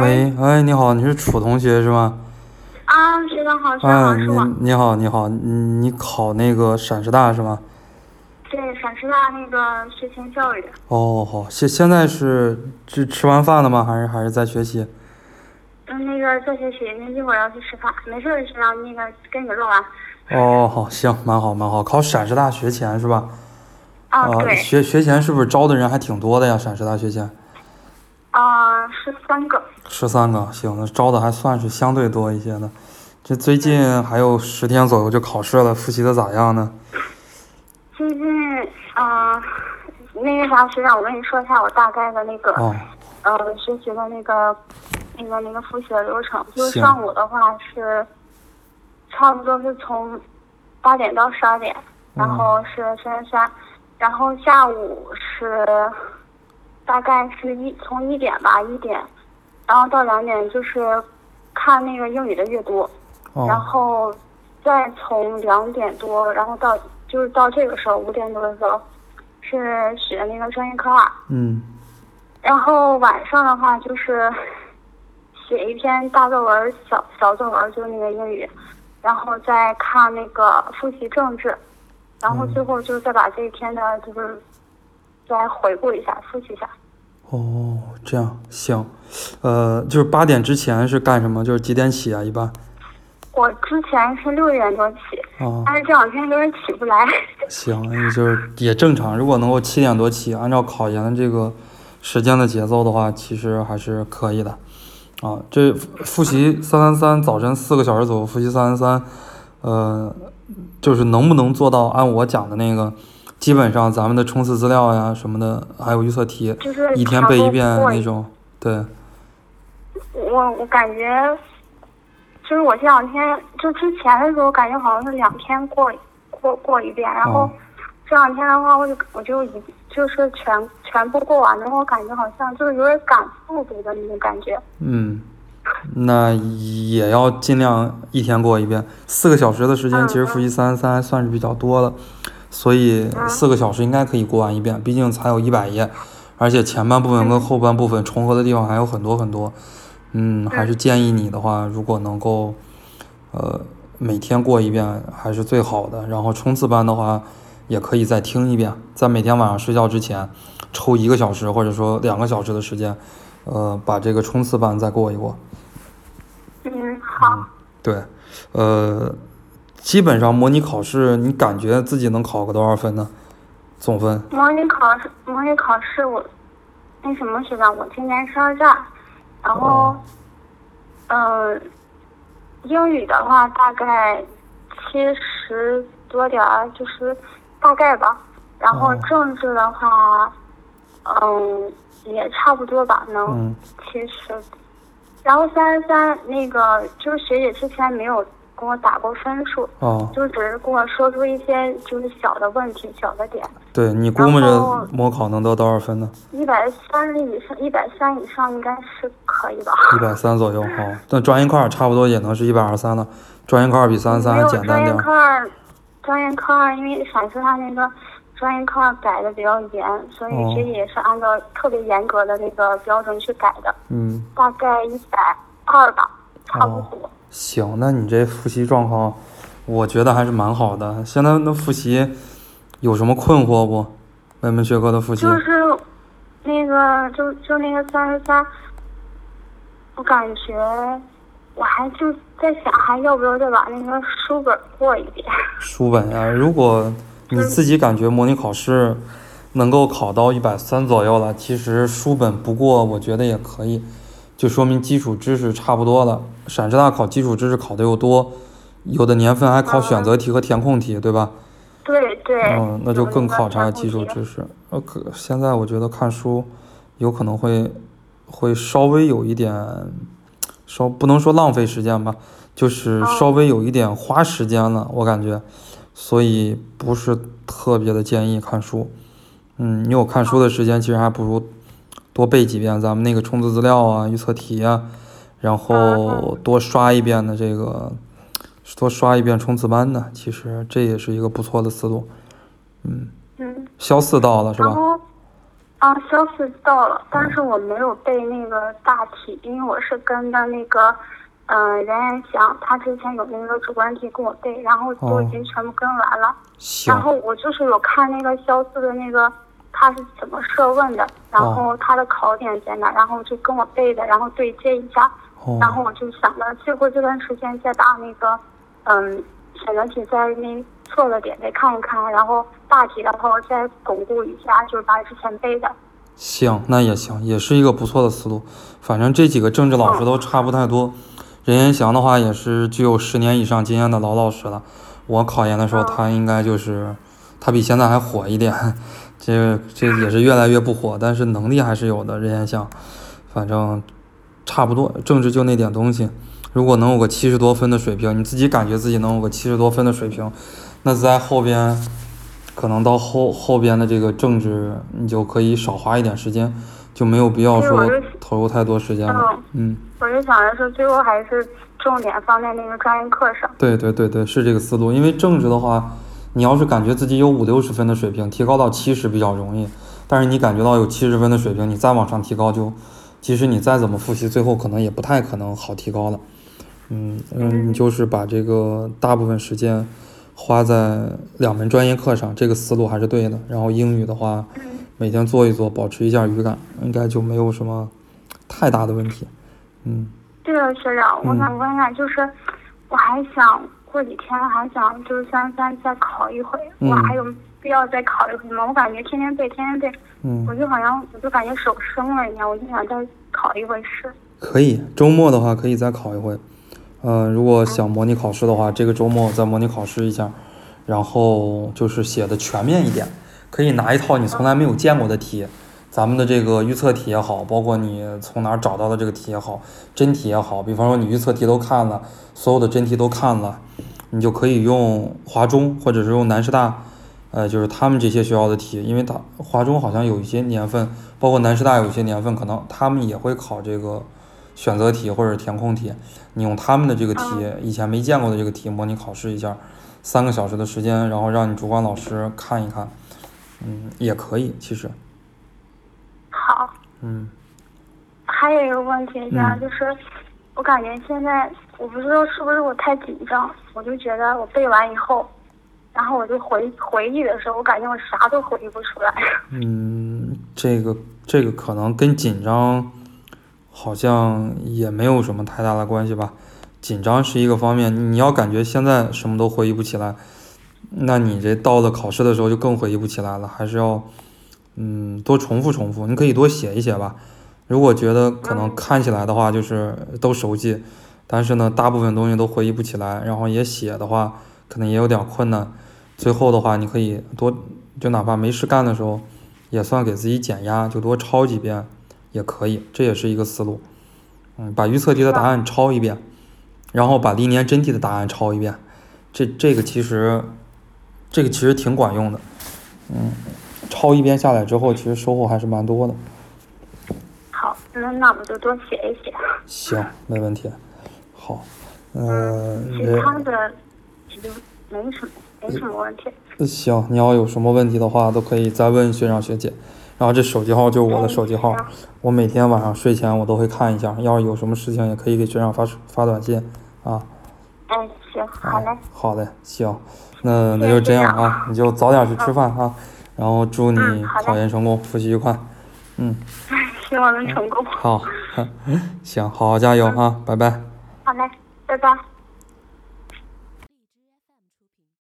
喂，哎，你好，你是楚同学是吗？啊，学长好，学长好，哎，是我。你你好，你好，你你考那个陕师大是吗？对，陕师大那个学前教育。哦，好，现现在是吃吃完饭了吗？还是还是在学习？嗯，那个在学习，那一会儿要去吃饭。没事儿，学长，那个跟你录完。哦，好，行，蛮好蛮好。考陕师大学前是吧？啊，啊，对，学学前是不是招的人还挺多的呀？陕师大学前啊，是三个。十三个，行，那招的还算是相对多一些的。这最近还有十天左右就考试了，复习的咋样呢？最近，嗯、那个啥，学长，我跟你说一下我大概的那个，哦，呃，学习的那个，那个那个复习的流程。就是上午的话是，差不多是从八点到十二点，然后是三三，然后下午是大概是一从一点吧，一点，然后到两点就是看那个英语的阅读，然哦，后再从两点多，然后到就是到这个时候五点多的时候是学那个专业课二。嗯，然后晚上的话就是 写一篇大作文、小小作文，就是那个英语，然后再看那个复习政治，然后最后就再把这一天的就是再回顾一下、复习一下。哦，这样行，呃，就是八点之前是干什么？就是几点起啊？一般？我之前是六点多起，哦，但是这两天有点起不来。行，那就是也正常。如果能够七点多起，按照考研的这个时间的节奏的话，其实还是可以的。啊，这复习三三三，早晨四个小时左右复习三三三，呃，就是能不能做到按我讲的那个，基本上咱们的冲刺资料呀什么的，还有预测题，就是一天背一遍那种。对，我我感觉，就是我这两天就之前的时候，感觉好像是两天过过过一遍，然后哦这两天的话，我就我就一就是全全部过完之后感觉好像就是有点赶速度的那种感觉。嗯，那也要尽量一天过一遍。四个小时的时间，其实复习三三三还算是比较多了，所以四个小时应该可以过完一遍。毕竟才有一百页，而且前半部分跟后半部分重合的地方还有很多很多。嗯，还是建议你的话，如果能够，呃，每天过一遍还是最好的。然后冲刺班的话，也可以再听一遍，在每天晚上睡觉之前，抽一个小时或者说两个小时的时间，呃，把这个冲刺班再过一过。嗯，好，对，呃，基本上模拟考试，你感觉自己能考个多少分呢？总分？模拟考试模拟考试我那什么学长，我今年是二战，然后哦，呃，英语的话大概七十多点儿，就是大概吧。然后哦政治的话，嗯，也差不多吧，能嗯，七十。然后三十三那个就是学姐之前没有给我打过分数，哦，就只是跟我说出一些就是小的问题、小的点。对你估摸着模考能得多少分呢？一百三以上，一百三以上应该是可以吧？一百三左右，好，那专业课二差不多也能是一百二三了。专业课二比三十三还简单点儿。课二，专业课二，因为陕师大那个专业课二改的比较严，所以哦学姐也是按照特别严格的那个标准去改的，嗯，大概一百二吧，差不多。行，那你这复习状况，我觉得还是蛮好的。现在那复习有什么困惑不？每门学科的复习？就是那个，就就那个三十三，我感觉我还就在想，还要不要再把那个书本过一遍？书本呀，如果你自己感觉模拟考试能够考到一百三左右了，其实书本不过，我觉得也可以，就说明基础知识差不多了。陕师大考基础知识考的又多，有的年份还考选择题和填空题，对吧？对对。嗯，那就更考察基础。知识。呃，可现在我觉得看书有可能会会稍微有一点，稍不能说浪费时间吧，就是稍微有一点花时间了，我感觉，所以不是特别的建议看书。嗯，你有看书的时间，其实还不如多背几遍咱们那个冲刺资料啊、预测题啊，然后多刷一遍的这个，多刷一遍冲刺班的，其实这也是一个不错的思路。嗯，嗯，肖四到了是吧？啊，肖四到了，但是我没有背那个大题，因为我是跟的那个，嗯、任元祥，他之前有那个主观题跟我背，然后都已经全部跟完了。行然，后我就是有看那个肖四的那个他是怎么设问的，然后他的考点在哪，然后就跟我背的，然后对接一下，哦，然后我就想着最后这段时间再把那个，嗯，选择题再那错的点再看一看，然后大题然后再巩固一下，就是把之前背的。行，那也行，也是一个不错的思路。反正这几个政治老师都差不太多。任延祥的话也是具有十年以上经验的老老师了。我考研的时候，他应该就是，他比现在还火一点。这这也是越来越不火，但是能力还是有的。任延祥，反正差不多，政治就那点东西。如果能有个七十多分的水平，你自己感觉自己能有个七十多分的水平，那在后边可能到后后边的这个政治，你就可以少花一点时间，就没有必要说投入太多时间了。嗯，我就想着说，最后还是重点放在那个专业课上。对对对对，是这个思路。因为政治的话，你要是感觉自己有五六十分的水平，提高到七十比较容易。但是你感觉到有七十分的水平，你再往上提高就，即使你再怎么复习，最后可能也不太可能好提高了。嗯嗯，你就是把这个大部分时间花在两门专业课上，这个思路还是对的。然后英语的话，每天做一做，保持一下语感，应该就没有什么太大的问题。嗯。对了，学长，我想问一下，就是我还想过几天还想就是三三再考一回，嗯我还有必要再考一回吗？我感觉天天背，天天背，嗯我就好像我就感觉手生了一样，我就想再考一回试。可以，周末的话可以再考一回。呃，如果想模拟考试的话，这个周末再模拟考试一下，然后就是写的全面一点，可以拿一套你从来没有见过的题，咱们的这个预测题也好，包括你从哪儿找到的这个题也好，真题也好，比方说你预测题都看了，所有的真题都看了，你就可以用华中或者是用南师大，呃，就是他们这些学校的题，因为他华中好像有一些年份，包括南师大有一些年份，可能他们也会考这个选择题或者填空题，你用他们的这个题，以前没见过的这个题模拟考试一下，三个小时的时间，然后让你主管老师看一看，嗯，也可以，其实，好，嗯还有一个问题，学长嗯就是我感觉现在我不知道是不是我太紧张，我就觉得我背完以后，然后我就回回忆的时候，我感觉我啥都回忆不出来。嗯，这个这个可能跟紧张好像也没有什么太大的关系吧。紧张是一个方面，你要感觉现在什么都回忆不起来，那你这到了考试的时候就更回忆不起来了，还是要嗯多重复重复。你可以多写一写吧。如果觉得可能看起来的话，就是都熟悉，但是呢，大部分东西都回忆不起来，然后也写的话，可能也有点困难。最后的话，你可以多，就哪怕没事干的时候，也算给自己减压，就多抄几遍也可以，这也是一个思路。嗯，把预测题的答案抄一遍，然后把历年真题的答案抄一遍，这这个其实，这个其实挺管用的。嗯，抄一遍下来之后，其实收获还是蛮多的。好，那那我就多写一写。行，没问题。好，嗯、其他的也就没什么，没什么问题。行，你要有什么问题的话，都可以再问学长学姐。然后这手机号就是我的手机号，我每天晚上睡前我都会看一下，要是有什么事情也可以给学长发发短信啊。嗯，行，好嘞，好嘞，行，那那就这样啊，你就早点去吃饭啊，然后祝你考研成功，复习愉快。嗯，希望能成功。好，行，好好加油啊，拜拜。好嘞，拜拜。